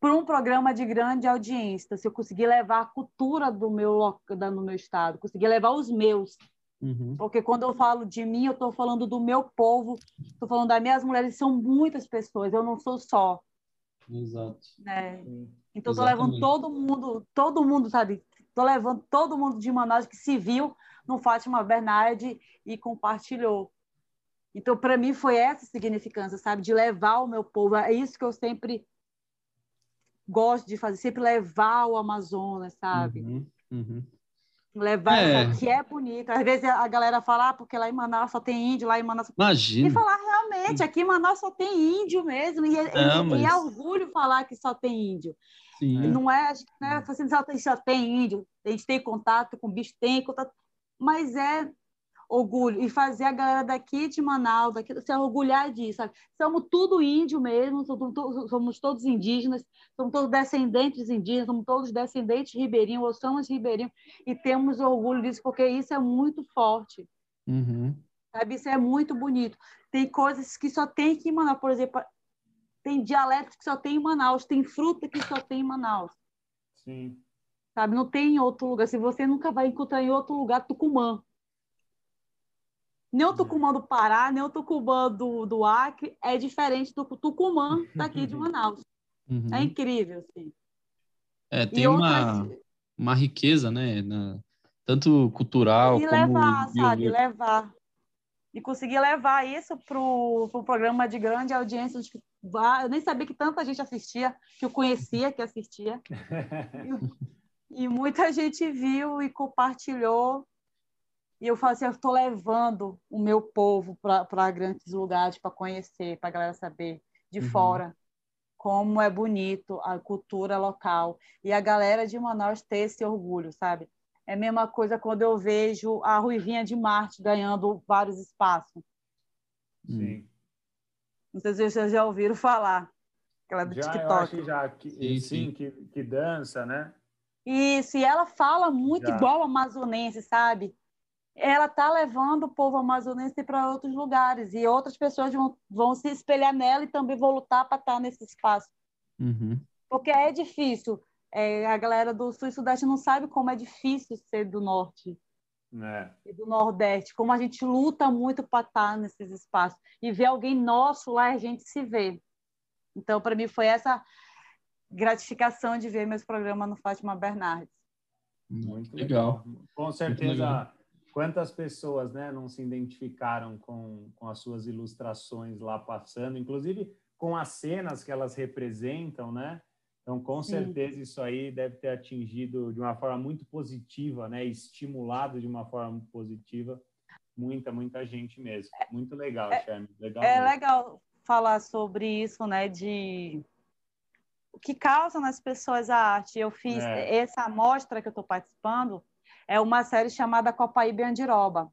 para um programa de grande audiência. Se eu conseguir levar a cultura do meu, no meu estado, conseguir levar os meus. Uhum. Porque quando eu falo de mim, eu estou falando do meu povo, estou falando das minhas mulheres, são muitas pessoas, eu não sou só. Exato. Né? Então, estou levando todo mundo, todo mundo, sabe? Estou levando todo mundo de Manaus que se viu no Fátima Bernardi e compartilhou. Então, para mim, foi essa significância, sabe? De levar o meu povo. É isso que eu sempre gosto de fazer, sempre levar o Amazonas, sabe? Uhum, uhum. Levar é. que é bonito. Às vezes a galera fala, ah, porque lá em Manaus só tem índio, lá em Manaus. Imagina. E falar realmente, aqui em Manaus só tem índio mesmo. E, é, mas... e é orgulho falar que só tem índio. Sim. Não é, que né, assim, só tem índio, a gente tem contato com bicho, tem contato, mas é orgulho e fazer a galera daqui de Manaus, daqui, se orgulhar disso, sabe? Somos tudo índio mesmo, somos, somos todos indígenas, somos todos descendentes indígenas, somos todos descendentes ribeirinhos, ou somos ribeirinhos, e temos orgulho disso, porque isso é muito forte. Uhum. Sabe? Isso é muito bonito. Tem coisas que só tem aqui em Manaus, por exemplo, tem dialetos que só tem em Manaus, tem fruta que só tem em Manaus. Sim. Sabe? Não tem em outro lugar. Se você nunca vai encontrar em outro lugar Tucumã. Nem o Tucumã do Pará, nem o Tucumã do, do Acre é diferente do Tucumã daqui de Manaus. Uhum. É incrível, assim. É, tem uma, uma riqueza, né? Na, tanto cultural e como... levar, sabe? Levar. E conseguir levar isso para o pro programa de grande audiência. Eu nem sabia que tanta gente assistia, que eu conhecia que assistia. e, e muita gente viu e compartilhou. E eu falo assim, eu estou levando o meu povo para grandes lugares para conhecer, para a galera saber de uhum. fora como é bonito a cultura local. E a galera de Manaus ter esse orgulho, sabe? É a mesma coisa quando eu vejo a Ruivinha de Marte ganhando vários espaços. Sim. Não sei se vocês já ouviram falar. Aquela do já, TikTok. Eu acho que já, que, sim, sim, Que, que dança, né? Isso, e ela fala muito já. igual amazonense, sabe? ela está levando o povo amazonense para outros lugares e outras pessoas vão, vão se espelhar nela e também vão lutar para estar tá nesse espaço. Uhum. Porque é difícil. É, a galera do Sul e Sudeste não sabe como é difícil ser do Norte é. e do Nordeste, como a gente luta muito para estar tá nesses espaços. E ver alguém nosso lá, a gente se vê. Então, para mim, foi essa gratificação de ver meus programas no Fátima Bernardes. Muito legal. Com certeza quantas pessoas né, não se identificaram com, com as suas ilustrações lá passando, inclusive com as cenas que elas representam, né? Então, com Sim. certeza, isso aí deve ter atingido de uma forma muito positiva, né? Estimulado de uma forma muito positiva muita, muita gente mesmo. Muito legal, é, Legal é mesmo. legal falar sobre isso, né? De o que causa nas pessoas a arte. Eu fiz é. essa amostra que eu estou participando, é uma série chamada Copaíba e Andiroba.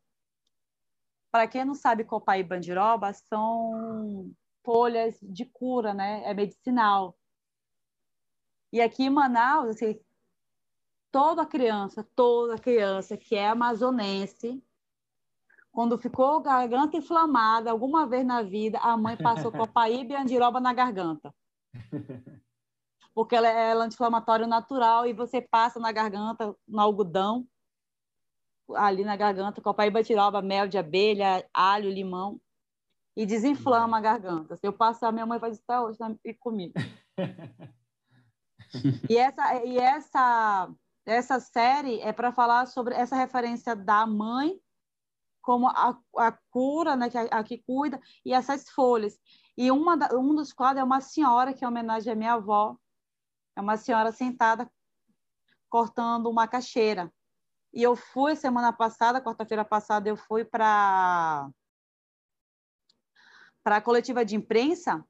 Para quem não sabe, Copaíba e Andiroba são folhas de cura, né? É medicinal. E aqui em Manaus, assim, toda criança, toda criança que é amazonense, quando ficou garganta inflamada alguma vez na vida, a mãe passou copaíba e andiroba na garganta. Porque ela é anti-inflamatório natural e você passa na garganta, no algodão, ali na garganta, copaíba tiroba, mel de abelha, alho, limão e desinflama a garganta. Se eu passar, minha mãe faz isso até hoje né? e comigo. e essa, e essa, essa série é para falar sobre essa referência da mãe como a, a cura, né, que a, a, que cuida, e essas folhas. E uma da, um dos quadros é uma senhora que é homenagem à minha avó, é uma senhora sentada cortando uma caixeira. E eu fui semana passada, quarta-feira passada, eu fui para para a coletiva de imprensa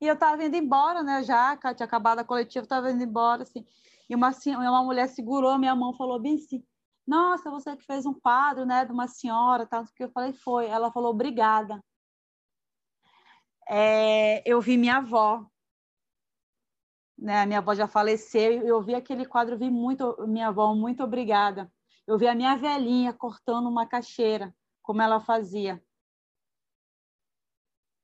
e eu estava indo embora, né? Já tinha acabado a coletiva, estava indo embora, assim. E uma, uma mulher segurou a minha mão falou bem assim: Nossa, você que fez um quadro, né, de uma senhora, tal. Que eu falei: Foi. Ela falou: Obrigada. É, eu vi minha avó, né? Minha avó já faleceu. Eu vi aquele quadro, vi muito minha avó, muito obrigada. Eu vi a minha velhinha cortando uma caixeira, como ela fazia.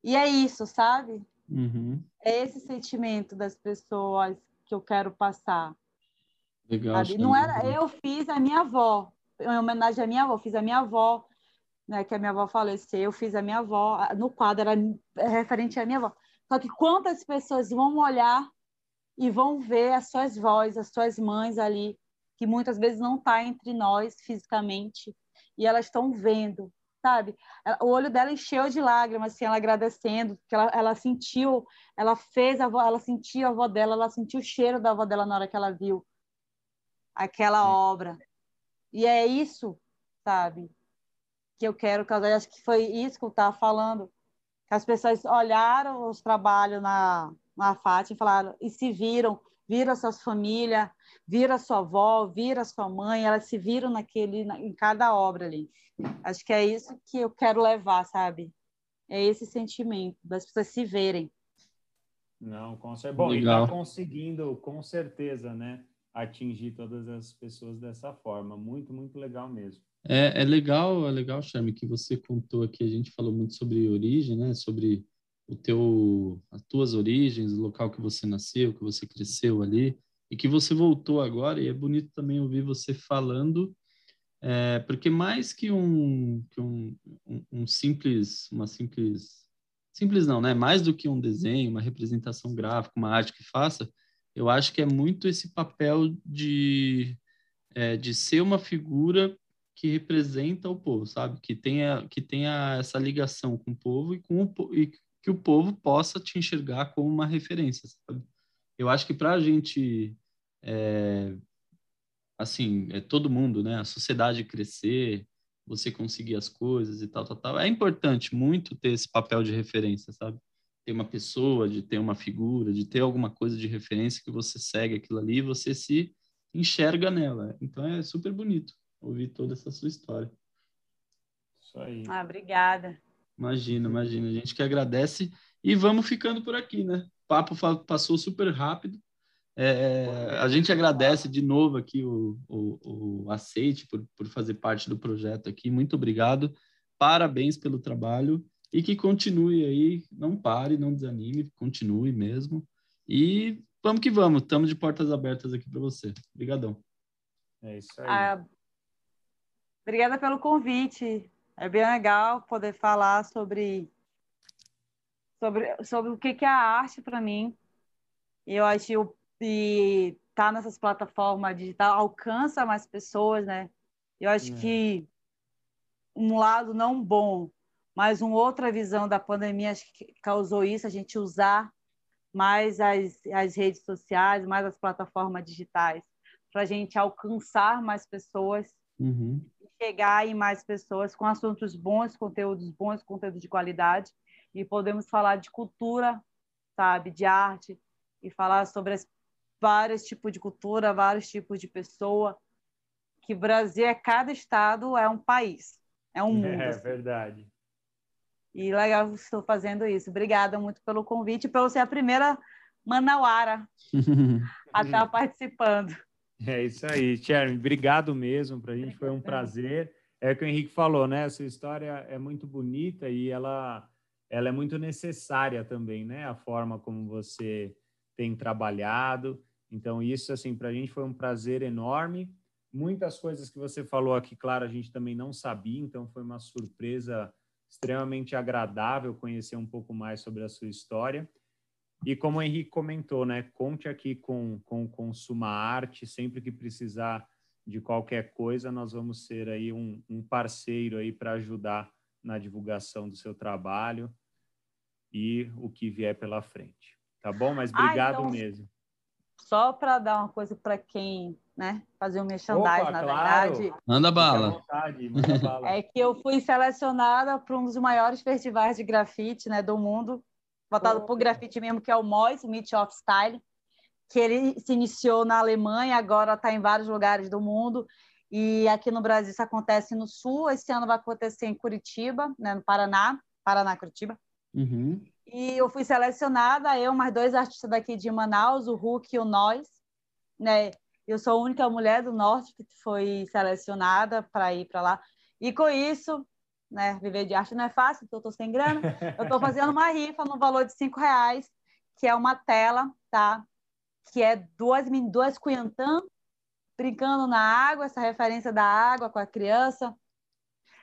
E é isso, sabe? Uhum. É esse sentimento das pessoas que eu quero passar. Legal. Não era, eu fiz a minha avó, em homenagem à minha avó, fiz a minha avó, né, que a minha avó faleceu, eu fiz a minha avó, no quadro era referente à minha avó. Só que quantas pessoas vão olhar e vão ver as suas vozes, as suas mães ali, que muitas vezes não está entre nós fisicamente, e elas estão vendo, sabe? O olho dela encheu de lágrimas, assim, ela agradecendo, porque ela, ela sentiu, ela fez a avó, ela sentiu a avó dela, ela sentiu o cheiro da avó dela na hora que ela viu aquela Sim. obra. E é isso, sabe? Que eu quero que acho que foi isso que eu estava falando, que as pessoas olharam os trabalhos na na Fátima e falaram e se viram, viram as suas famílias, viram a sua avó, viram a sua mãe, elas se viram naquele em cada obra ali. Acho que é isso que eu quero levar, sabe? É esse sentimento das pessoas se verem. Não, com certeza. Bom, Legal. e está conseguindo, com certeza, né? Atingir todas as pessoas dessa forma. Muito, muito legal mesmo. É, é legal, é legal, Charme, que você contou aqui. A gente falou muito sobre origem, né? Sobre o teu, as tuas origens, o local que você nasceu, que você cresceu ali, e que você voltou agora. E é bonito também ouvir você falando é, porque mais que um, que um, um, um, simples, uma simples, simples não, né? Mais do que um desenho, uma representação gráfica, uma arte que faça, eu acho que é muito esse papel de, é, de ser uma figura que representa o povo, sabe? Que tenha, que tenha essa ligação com o povo e, com o, e que o povo possa te enxergar como uma referência, sabe? Eu acho que para a gente é, assim, é todo mundo, né? A sociedade crescer, você conseguir as coisas e tal, tal, tal. É importante muito ter esse papel de referência, sabe? Ter uma pessoa, de ter uma figura, de ter alguma coisa de referência que você segue aquilo ali e você se enxerga nela. Então é super bonito ouvir toda essa sua história. Isso aí. Ah, obrigada. Imagina, imagina. A gente que agradece e vamos ficando por aqui, né? O papo passou super rápido. É, é, a gente agradece de novo aqui o, o, o Aceite por, por fazer parte do projeto aqui. Muito obrigado. Parabéns pelo trabalho e que continue aí, não pare, não desanime, continue mesmo. E vamos que vamos, estamos de portas abertas aqui para você. Obrigadão. É isso aí. Ah, obrigada pelo convite. É bem legal poder falar sobre sobre, sobre o que é a arte para mim. Eu acho que e tá nessas plataformas digitais alcança mais pessoas, né? Eu acho é. que um lado não bom, mas uma outra visão da pandemia acho que causou isso, a gente usar mais as, as redes sociais, mais as plataformas digitais, para a gente alcançar mais pessoas, uhum. Chegar em mais pessoas com assuntos bons, conteúdos bons, conteúdo de qualidade, e podemos falar de cultura, sabe, de arte, e falar sobre as vários tipos de cultura, vários tipos de pessoa. Que Brasil é cada estado é um país, é um mundo. É assim. verdade. E legal que estou fazendo isso. Obrigada muito pelo convite, pelo ser a primeira manauara a estar participando. É isso aí, Sharon. Obrigado mesmo. Para a gente foi um prazer. É o que o Henrique falou, né? Essa história é muito bonita e ela, ela é muito necessária também, né? A forma como você tem trabalhado. Então, isso, assim, para a gente foi um prazer enorme. Muitas coisas que você falou aqui, claro, a gente também não sabia, então foi uma surpresa extremamente agradável conhecer um pouco mais sobre a sua história. E como o Henrique comentou, né, conte aqui com, com Consuma Arte, sempre que precisar de qualquer coisa, nós vamos ser aí um, um parceiro aí para ajudar na divulgação do seu trabalho e o que vier pela frente. Tá bom? Mas obrigado ah, então, mesmo só para dar uma coisa para quem né? Fazer um merchandising, Opa, na claro. verdade. Manda bala. vontade, manda bala. É que eu fui selecionada para um dos maiores festivais de grafite né, do mundo, voltado por grafite mesmo, que é o MOS, o Meet of Style, que ele se iniciou na Alemanha, agora está em vários lugares do mundo. E aqui no Brasil isso acontece no Sul, esse ano vai acontecer em Curitiba, né, no Paraná, Paraná, Curitiba. Uhum. E eu fui selecionada, eu, mais dois artistas daqui de Manaus, o Hulk e o Nós. Né? Eu sou a única mulher do Norte que foi selecionada para ir para lá. E com isso, né, viver de arte não é fácil, eu estou sem grana. Eu estou fazendo uma rifa no valor de cinco reais, que é uma tela, tá? Que é duas, duas Cuiantã brincando na água, essa referência da água com a criança.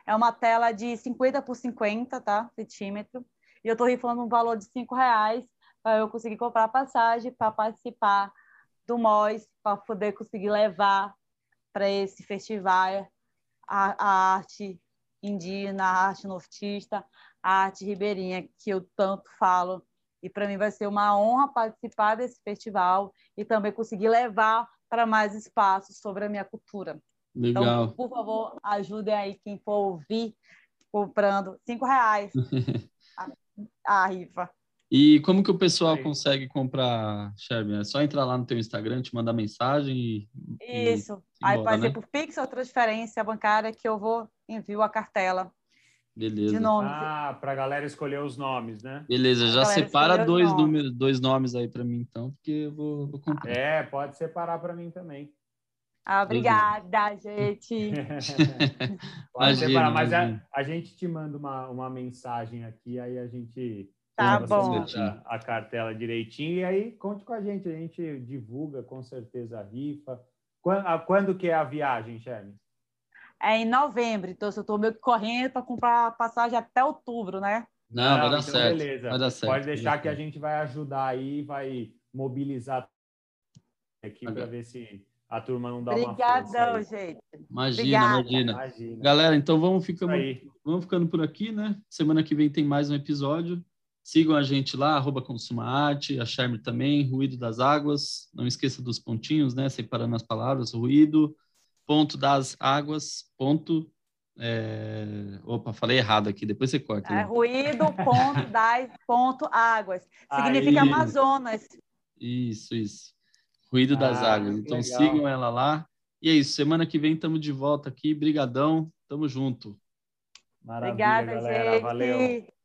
É uma tela de 50 por 50, tá? Centímetro. E eu estou rifando um valor de cinco reais para eu conseguir comprar passagem para participar do MOS, para poder conseguir levar para esse festival a, a arte indígena, a arte nortista, a arte ribeirinha, que eu tanto falo. E para mim vai ser uma honra participar desse festival e também conseguir levar para mais espaços sobre a minha cultura. Então, Legal. por favor, ajudem aí quem for ouvir comprando cinco reais a, a rifa. E como que o pessoal Aí. consegue comprar, Sherby? É só entrar lá no teu Instagram, te mandar mensagem e. e- Isso. Aí embora, pode ser né? por Pix ou transferência bancária que eu vou envio a cartela Beleza. de nomes. Ah, para a galera escolher os nomes, né? Beleza, já separa dois, números, dois nomes aí para mim, então, porque eu vou, vou comprar. É, pode separar para mim também. Ah, obrigada, gente. Pode Imagina, separar, mas a, a gente te manda uma, uma mensagem aqui, aí a gente Tá bom. a cartela direitinho e aí conte com a gente, a gente divulga com certeza a rifa. Quando, a- quando que é a viagem, Sherman? É em novembro, então eu estou meio que correndo para comprar a passagem até outubro, né? Não, vai dar então certo. Beleza. Vai dar certo. Pode deixar que a gente vai ajudar aí, vai mobilizar aqui para ver se a turma não dá uma Obrigadão, força aí. gente. Imagina, Obrigada. imagina. Imagina. Galera, então vamos ficando, vamos ficando por aqui, né? Semana que vem tem mais um episódio. Sigam a gente lá, arroba Consuma Arte, a Charme também, Ruído das Águas. Não esqueça dos pontinhos, né? Separando as palavras, ruído, ponto das águas, ponto. é, Opa, falei errado aqui, depois você corta. É né? ruído, ponto, das, ponto, águas. Significa Aí. Amazonas. Isso, isso. Ruído das Ah, Águas. que Então legal. sigam ela lá. E é isso, semana que vem estamos de volta aqui. Brigadão, tamo junto. Maravilha, Obrigada, galera. gente. Valeu.